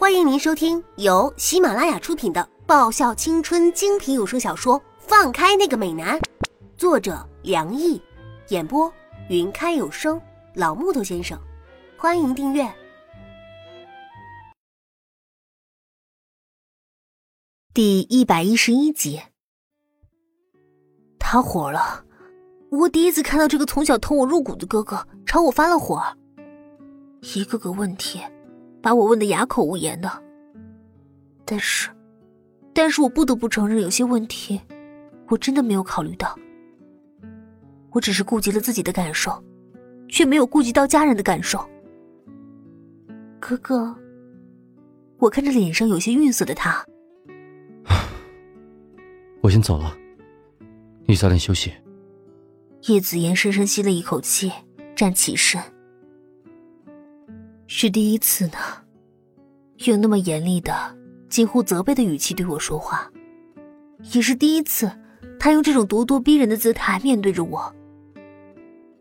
欢迎您收听由喜马拉雅出品的爆笑青春精品有声小说《放开那个美男》，作者梁毅，演播云开有声老木头先生。欢迎订阅第一百一十一集。他火了，我第一次看到这个从小疼我入骨的哥哥朝我发了火，一个个问题。把我问的哑口无言的，但是，但是我不得不承认，有些问题我真的没有考虑到。我只是顾及了自己的感受，却没有顾及到家人的感受。哥哥，我看着脸上有些晕色的他，我先走了，你早点休息。叶子言深深吸了一口气，站起身。是第一次呢，用那么严厉的、近乎责备的语气对我说话，也是第一次，他用这种咄咄逼人的姿态面对着我。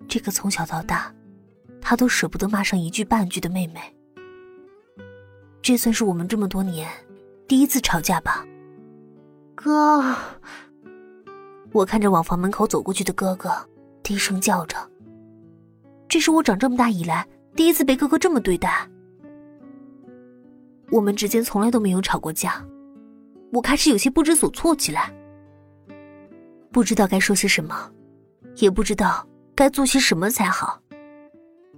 这个从小到大，他都舍不得骂上一句半句的妹妹，这算是我们这么多年第一次吵架吧。哥，我看着往房门口走过去的哥哥，低声叫着。这是我长这么大以来。第一次被哥哥这么对待，我们之间从来都没有吵过架，我开始有些不知所措起来，不知道该说些什么，也不知道该做些什么才好，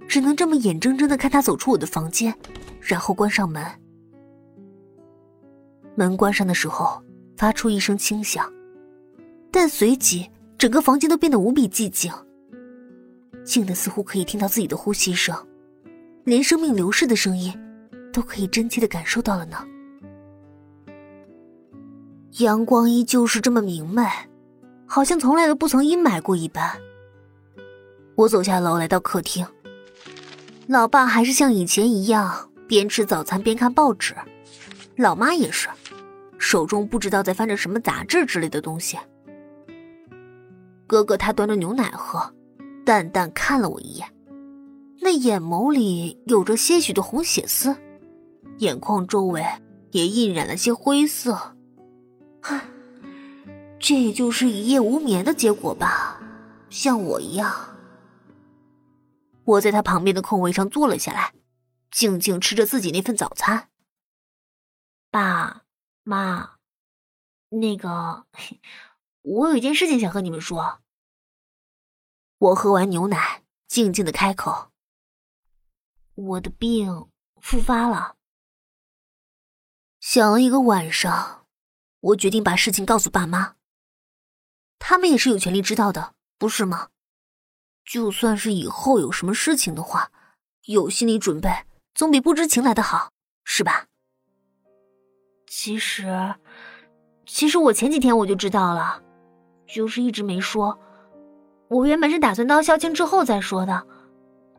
只能这么眼睁睁的看他走出我的房间，然后关上门。门关上的时候，发出一声轻响，但随即整个房间都变得无比寂静，静的似乎可以听到自己的呼吸声。连生命流逝的声音，都可以真切的感受到了呢。阳光依旧是这么明媚，好像从来都不曾阴霾过一般。我走下楼，来到客厅，老爸还是像以前一样，边吃早餐边看报纸，老妈也是，手中不知道在翻着什么杂志之类的东西。哥哥他端着牛奶喝，淡淡看了我一眼。眼眸里有着些许的红血丝，眼眶周围也印染了些灰色。唉，这也就是一夜无眠的结果吧。像我一样，我在他旁边的空位上坐了下来，静静吃着自己那份早餐。爸妈，那个，我有一件事情想和你们说。我喝完牛奶，静静的开口。我的病复发了，想了一个晚上，我决定把事情告诉爸妈。他们也是有权利知道的，不是吗？就算是以后有什么事情的话，有心理准备总比不知情来的好，是吧？其实，其实我前几天我就知道了，就是一直没说。我原本是打算到校庆之后再说的。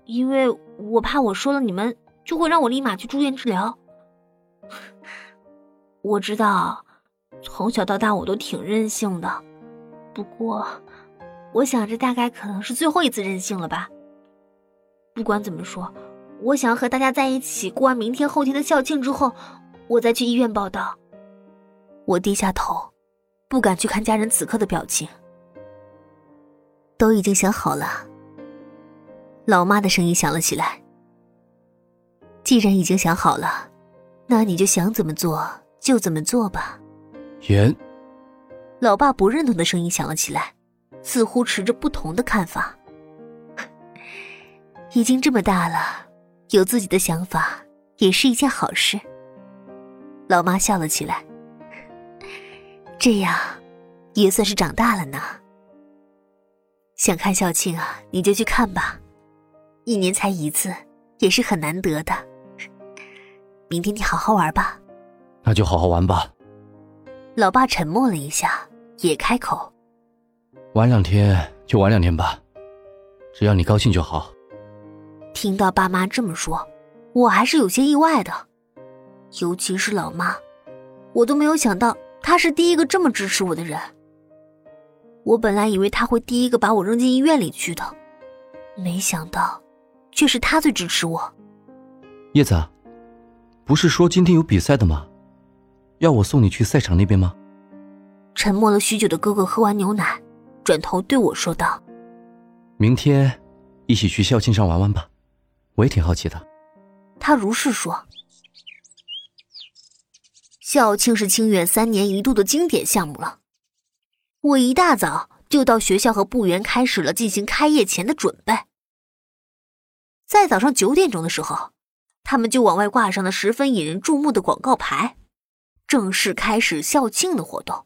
因为我怕我说了，你们就会让我立马去住院治疗。我知道，从小到大我都挺任性的，不过，我想这大概可能是最后一次任性了吧。不管怎么说，我想要和大家在一起过完明天后天的校庆之后，我再去医院报道。我低下头，不敢去看家人此刻的表情，都已经想好了。老妈的声音响了起来。既然已经想好了，那你就想怎么做就怎么做吧。言。老爸不认同的声音响了起来，似乎持着不同的看法。已经这么大了，有自己的想法也是一件好事。老妈笑了起来。这样，也算是长大了呢。想看校庆啊，你就去看吧。一年才一次，也是很难得的。明天你好好玩吧。那就好好玩吧。老爸沉默了一下，也开口：“玩两天就玩两天吧，只要你高兴就好。”听到爸妈这么说，我还是有些意外的，尤其是老妈，我都没有想到她是第一个这么支持我的人。我本来以为她会第一个把我扔进医院里去的，没想到。却是他最支持我。叶子，不是说今天有比赛的吗？要我送你去赛场那边吗？沉默了许久的哥哥喝完牛奶，转头对我说道：“明天一起去校庆上玩玩吧，我也挺好奇的。”他如是说。校庆是清远三年一度的经典项目了。我一大早就到学校和部员开始了进行开业前的准备。在早上九点钟的时候，他们就往外挂上了十分引人注目的广告牌，正式开始校庆的活动。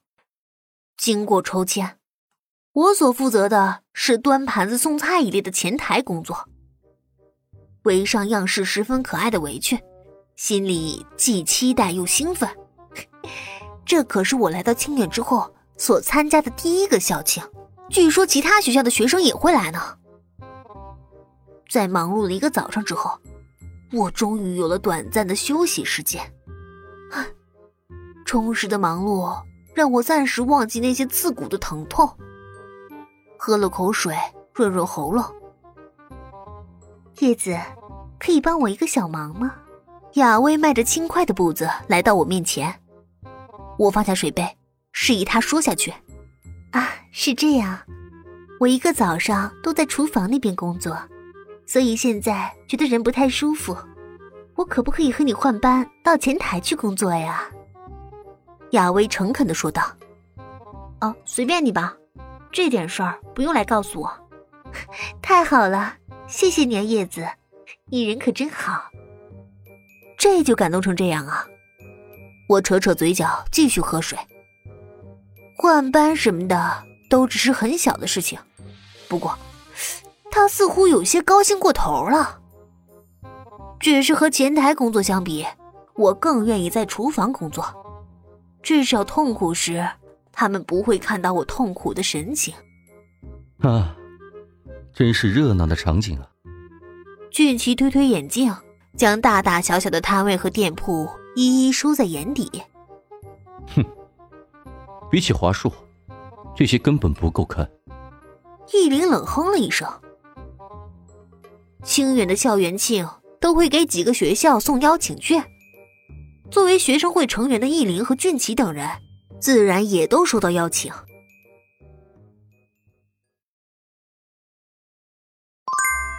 经过抽签，我所负责的是端盘子送菜一类的前台工作。围上样式十分可爱的围裙，心里既期待又兴奋。这可是我来到清远之后所参加的第一个校庆，据说其他学校的学生也会来呢。在忙碌了一个早上之后，我终于有了短暂的休息时间。充实的忙碌让我暂时忘记那些刺骨的疼痛。喝了口水润润喉咙。叶子，可以帮我一个小忙吗？雅薇迈着轻快的步子来到我面前。我放下水杯，示意她说下去。啊，是这样，我一个早上都在厨房那边工作，所以现在觉得人不太舒服。我可不可以和你换班到前台去工作呀？亚薇诚恳的说道。哦，随便你吧，这点事儿不用来告诉我。太好了，谢谢你，叶子，你人可真好。这就感动成这样啊！我扯扯嘴角，继续喝水。换班什么的都只是很小的事情，不过他似乎有些高兴过头了。只是和前台工作相比，我更愿意在厨房工作，至少痛苦时他们不会看到我痛苦的神情。啊，真是热闹的场景啊！俊奇推推眼镜，将大大小小的摊位和店铺。一一收在眼底。哼，比起华硕，这些根本不够看。易林冷哼了一声。清远的校园庆都会给几个学校送邀请券，作为学生会成员的艺林和俊奇等人，自然也都收到邀请。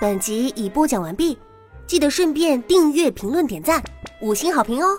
本集已播讲完毕，记得顺便订阅、评论、点赞、五星好评哦！